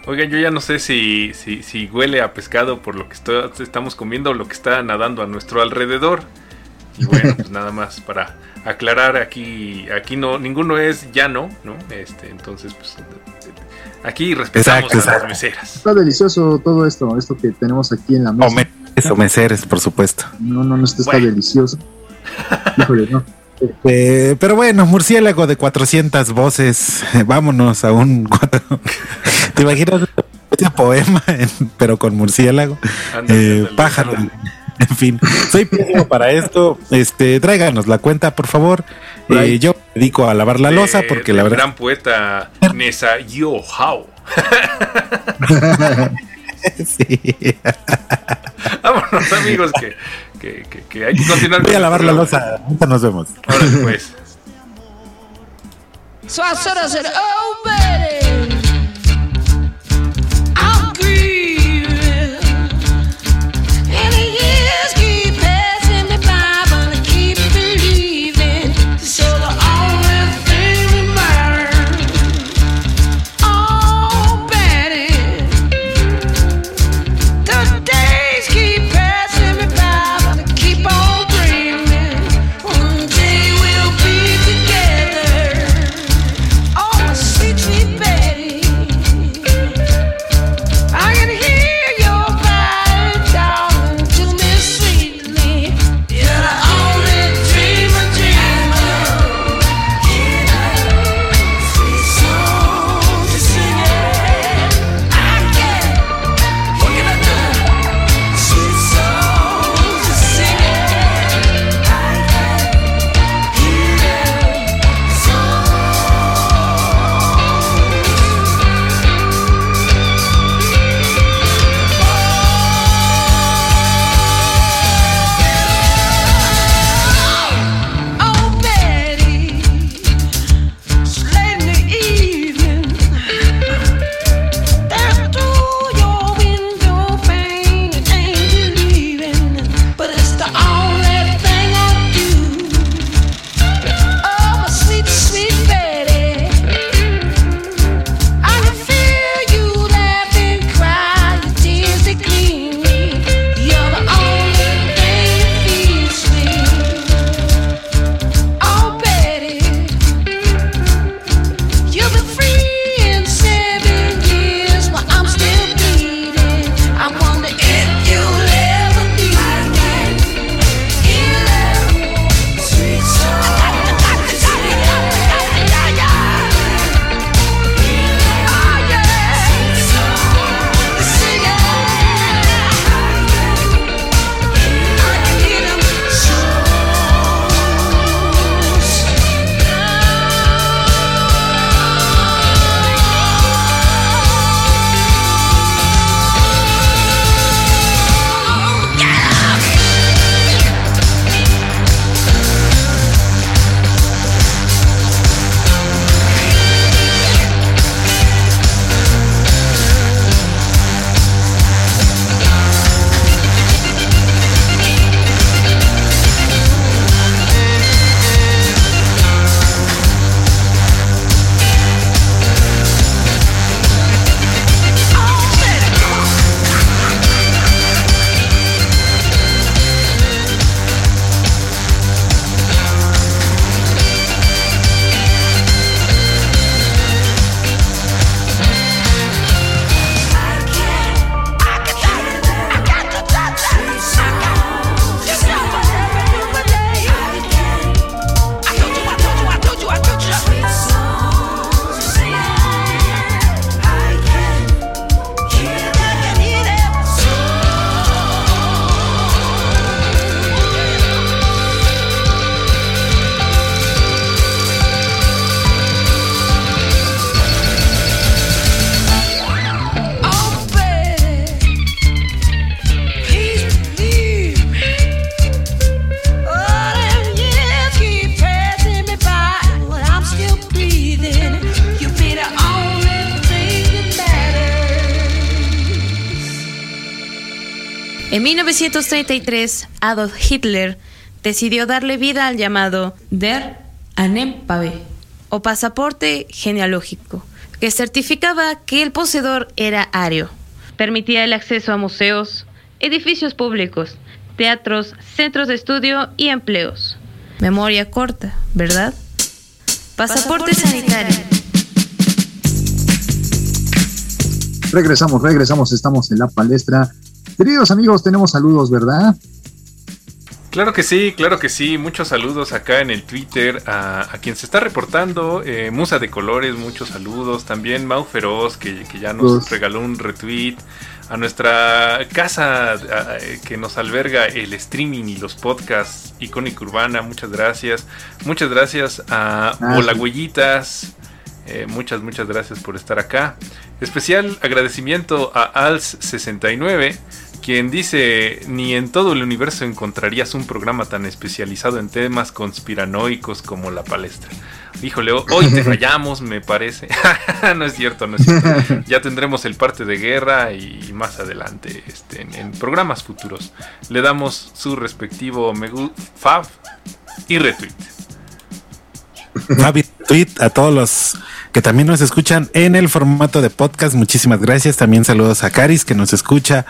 Oigan, yo ya no sé si, si, si huele a pescado por lo que estamos comiendo o lo que está nadando a nuestro alrededor. Y bueno, pues nada más para aclarar aquí, aquí no, ninguno es llano, ¿no? Este, entonces, pues aquí respetamos Exacto, a las meseras. Está delicioso todo esto, esto que tenemos aquí en la mesa. O meseres, por supuesto. No, no, no, esto está Bueno. delicioso. Híjole, no. Eh, pero bueno, murciélago de 400 voces. eh, Vámonos a un. cuatro- ¿Te imaginas? Ese poema, en- pero con murciélago. Eh, pájaro. En fin, soy pésimo para esto. Este, tráiganos la cuenta, por favor. Eh, yo me dedico a lavar la losa porque la verdad. gran poeta Nesa Yo Hao. sí. Vámonos, amigos, que, que, que, que hay que continuar Voy a lavar la programa. losa. Ahorita nos vemos. Órale, pues. En 1933, Adolf Hitler decidió darle vida al llamado Der Anempave, o pasaporte genealógico, que certificaba que el poseedor era ario. Permitía el acceso a museos, edificios públicos, teatros, centros de estudio y empleos. Memoria corta, ¿verdad? Pasaporte sanitario. Regresamos, regresamos, estamos en la palestra. Queridos amigos, tenemos saludos, ¿verdad? Claro que sí, claro que sí. Muchos saludos acá en el Twitter a, a quien se está reportando. eh, Musa de Colores, muchos saludos. También Mau Feroz, que, que ya nos regaló un retweet. A nuestra casa a- eh, que nos alberga el streaming y los podcasts Icónica Urbana, muchas gracias. Muchas gracias a Ah, Hola sí. Huellitas. eh, muchas, muchas gracias por estar acá. Especial agradecimiento a Als69, quien dice, ni en todo el universo encontrarías un programa tan especializado en temas conspiranoicos como la palestra. Híjole, ho- hoy te fallamos, me parece. no es cierto, no es cierto. Ya tendremos el parte de guerra y más adelante, este, en, en programas futuros. Le damos su respectivo me fab y retweet. Fabi, tweet a todos los que también nos escuchan en el formato de podcast. Muchísimas gracias. También saludos a Caris que nos escucha.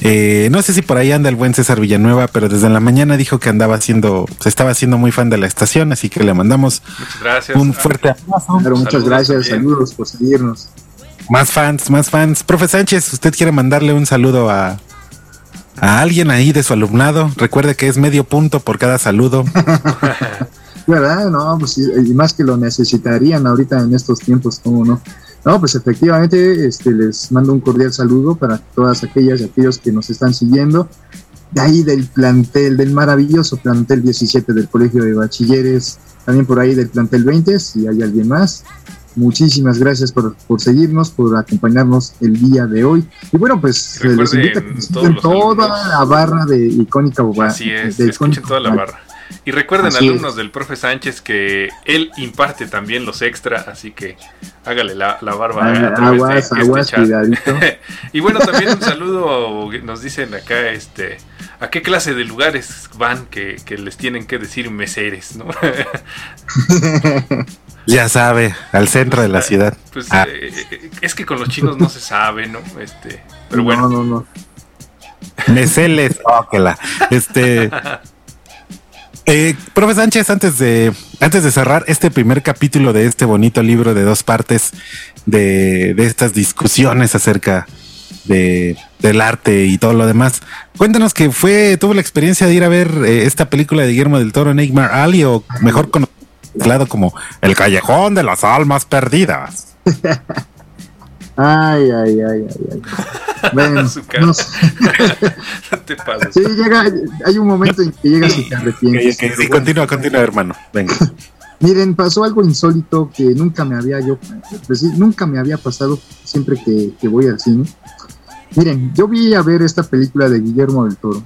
Eh, no sé si por ahí anda el buen César Villanueva, pero desde la mañana dijo que andaba haciendo, se estaba haciendo muy fan de la estación, así que le mandamos gracias. un fuerte abrazo. Claro, muchas Saludos gracias, también. saludos por seguirnos. Más fans, más fans. Profe Sánchez, ¿usted quiere mandarle un saludo a, a alguien ahí de su alumnado? Recuerde que es medio punto por cada saludo. ¿Verdad? No, pues y más que lo necesitarían ahorita en estos tiempos, ¿cómo no? No, pues efectivamente, este, les mando un cordial saludo para todas aquellas y aquellos que nos están siguiendo. De ahí del plantel, del maravilloso plantel 17 del Colegio de Bachilleres, también por ahí del plantel 20, si hay alguien más. Muchísimas gracias por, por seguirnos, por acompañarnos el día de hoy. Y bueno, pues Y les recuerden invito a que toda alumnos. la barra de Icónica Boba. Así es, de escuchen toda la barra. Y recuerden, Así alumnos del profe Sánchez, que él imparte también los extra, así que hágale la, la barba. Ah, a través de aguas, este aguas, chat. cuidadito. y bueno, también un saludo, nos dicen acá, este, ¿a qué clase de lugares van que, que les tienen que decir meseres, no? Ya sabe, al centro de la ciudad. Pues Ah. eh, eh, es que con los chinos no se sabe, ¿no? Este, pero bueno. No, no, no. Meseles, oh, que la- Este. Eh, profe Sánchez, antes de, antes de cerrar este primer capítulo de este bonito libro de dos partes de, de estas discusiones acerca de, del arte y todo lo demás, cuéntanos que fue, tuvo la experiencia de ir a ver eh, esta película de Guillermo del Toro, Neymar Ali, o mejor conocido como El Callejón de las Almas Perdidas. Ay, ay, ay, ay, ay. Bueno, Su no sé. No te pases. Sí, llega, hay un momento en que llegas y te arrepientes. Ok, ok, sí, continúa, continúa, hermano. Venga. Miren, pasó algo insólito que nunca me había yo, pues nunca me había pasado siempre que, que voy al cine. Miren, yo vi a ver esta película de Guillermo del Toro.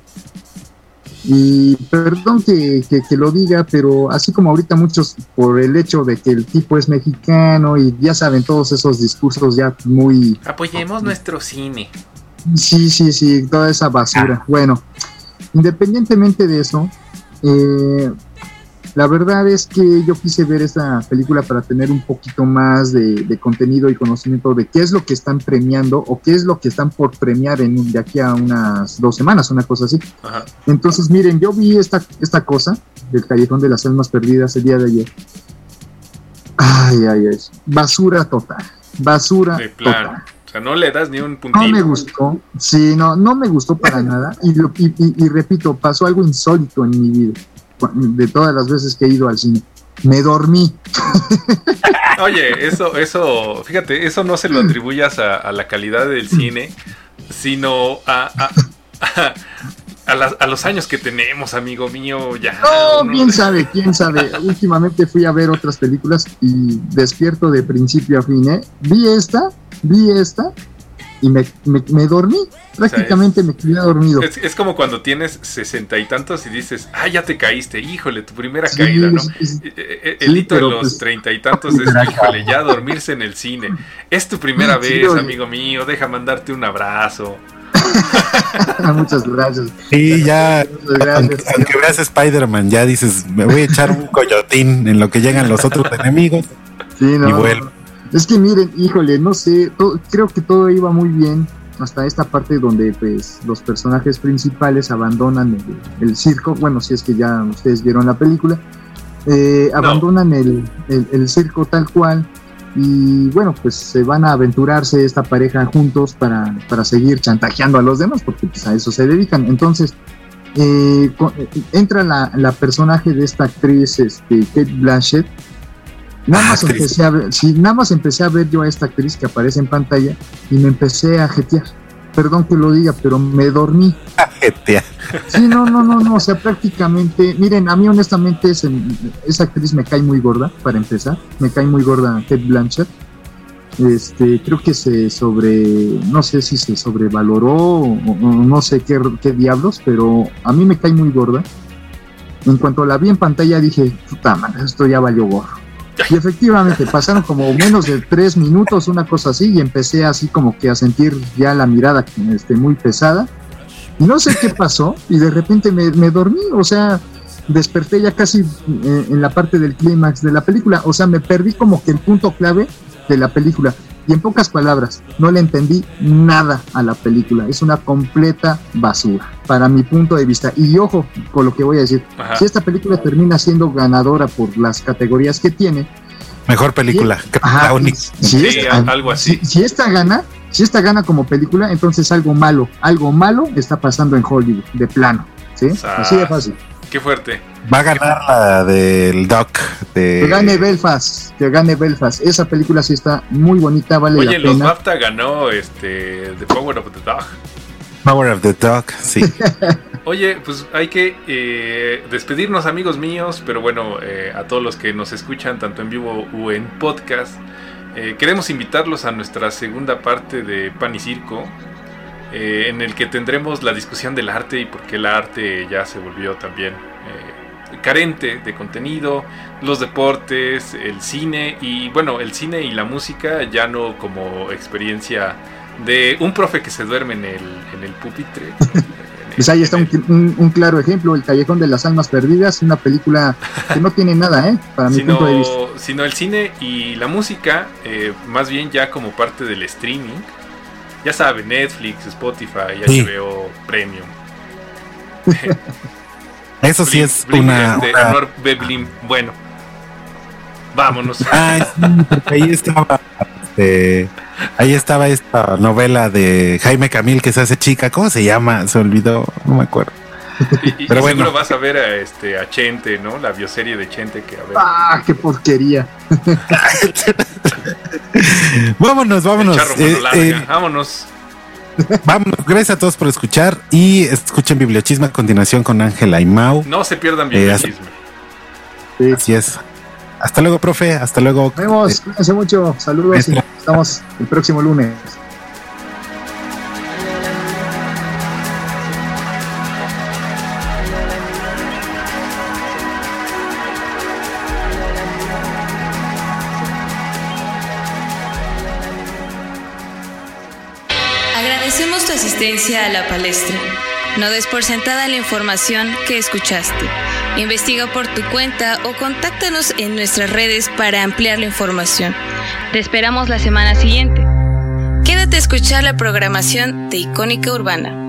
Y perdón que, que- que lo diga, pero así como ahorita muchos por el hecho de que el tipo es mexicano y ya saben todos esos discursos ya muy Apoyemos nuestro cine. Sí, sí, sí, toda esa basura. Bueno, independientemente de eso, eh, la verdad es que yo quise ver esta película para tener un poquito más de, de contenido y conocimiento de qué es lo que están premiando o qué es lo que están por premiar en de aquí a unas dos semanas, una cosa así. Ajá. Entonces, miren, yo vi esta, esta cosa del Callejón de las Almas Perdidas el día de ayer. Ay, ay, ay. Basura total. Basura De total. plano. O sea, no le das ni un No puntito. me gustó, sí, no, no me gustó para nada. Y, lo- y- y- y repito, pasó algo insólito en mi vida, de todas las veces que he ido al cine. Me dormí. Oye, eso, eso, fíjate, eso no se lo atribuyas a, a la calidad del cine, sino a, a, a- las- a los años que tenemos, amigo mío, ya. No, uno- quién sabe, quién sabe. Últimamente fui a ver otras películas y despierto de principio a fin. ¿eh? Vi esta, vi esta y me, me- me dormí. Prácticamente me quedé dormido. Es, es como cuando tienes sesenta y tantos y dices, ah, ya te caíste, híjole, tu primera Sí, caída, ¿no? sí, sí. Eh, eh, Sí, El hito de los pues, treinta y tantos es, híjole, ya dormirse en el cine. Es tu primera Sí, vez, amigo mío, deja mandarte un abrazo. Muchas gracias. Y ya, Muchas gracias. aunque, aunque veas Spider-Man, ya dices, me voy a echar un coyotín en lo que llegan los otros enemigos. Sí, no, Y vuelvo. Es que miren, híjole, no sé, creo que todo iba muy bien hasta esta parte donde pues los personajes principales abandonan el, el circo, bueno, si es que ya ustedes vieron la película, eh, abandonan el, el- el circo tal cual y bueno, pues se van a aventurarse esta pareja juntos para, para seguir chantajeando a los demás, porque pues a eso se dedican. Entonces, eh, eh, entra la, la personaje de esta actriz, este, Kate Blanchett. Nada Ah, más empecé a ver, sí, nada más empecé a ver yo a esta actriz que aparece en pantalla y me empecé a jetear. Perdón que lo diga, pero me dormí. GTA. Sí, no, no, no, no, o sea, prácticamente, miren, a mí honestamente ese- esa actriz me cae muy gorda, para empezar, me cae muy gorda Kate Blanchett. Este, creo que se sobre, no sé si se sobrevaloró o, o no sé qué, qué diablos, pero a mí me cae muy gorda. En cuanto la vi en pantalla dije, puta madre, esto ya valió gorro. Y efectivamente, pasaron como menos de tres minutos, una cosa así, y empecé así como que a sentir ya la mirada este, muy pesada. Y no sé qué pasó, y de repente me, dormí, o sea, desperté ya casi eh, en la parte del clímax de la película, o sea, me perdí como que el punto clave de la película. Y en pocas palabras, no le entendí nada a la película. Es una completa basura, para mi punto de vista. Y ojo con lo que voy a decir. Ajá. Si esta película termina siendo ganadora por las categorías que tiene, Mejor película. Ajá, si Sí, esta, algo así. Si, si esta gana, si esta gana como película, entonces algo malo, algo malo está pasando en Hollywood, de plano. ¿sí? Así de fácil. Qué fuerte. Va a ganar la del Doc. De... Que gane Belfast, que gane Belfast. Esa película sí está muy bonita, vale Oye, la en los pena. BAFTA ganó este The Power of the Dog. Power of the Dog, sí. Oye, pues hay que eh, despedirnos amigos míos, pero bueno, eh, a todos los que nos escuchan tanto en vivo o en podcast, eh, queremos invitarlos a nuestra segunda parte de Pan y Circo, eh, en el que tendremos la discusión del arte y por qué el arte ya se volvió también eh, carente de contenido, los deportes, el cine y bueno, el cine y la música ya no como experiencia de un profe que se duerme en el, en el pupitre. Pues ahí está un, un- un claro ejemplo, El Callejón de las Almas Perdidas, una película que no tiene nada, ¿eh? Para mi sino, punto de vista. sino el cine y la música, eh, más bien ya como parte del streaming. Ya saben, Netflix, Spotify, Sí. HBO Premium. Eso sí es Blim, una. una- honor de Blim. Bueno, vámonos. Ay, porque ahí estaba. este, ahí estaba esta novela de Jaime Camil que se hace chica. ¿Cómo se llama? Se olvidó, no me acuerdo. Y, y Pero seguro bueno. vas a ver a, este, a Chente, ¿no? La bioserie de Chente que a ver. ¡Ah, qué porquería! Vámonos, Eh, eh, Vámonos. vámonos. Gracias a todos por escuchar y escuchen Bibliochisma a continuación con Ángela y Mau. No se pierdan Eh, hasta- bibliochisme. Así es. Hasta luego, profe. Hasta luego. Nos vemos, cuídense mucho, saludos y Maestra. estamos el próximo lunes. A la palestra. No des por sentada la información que escuchaste. Investiga por tu cuenta o contáctanos en nuestras redes para ampliar la información. Te esperamos la semana siguiente. Quédate a escuchar la programación de Icónica Urbana.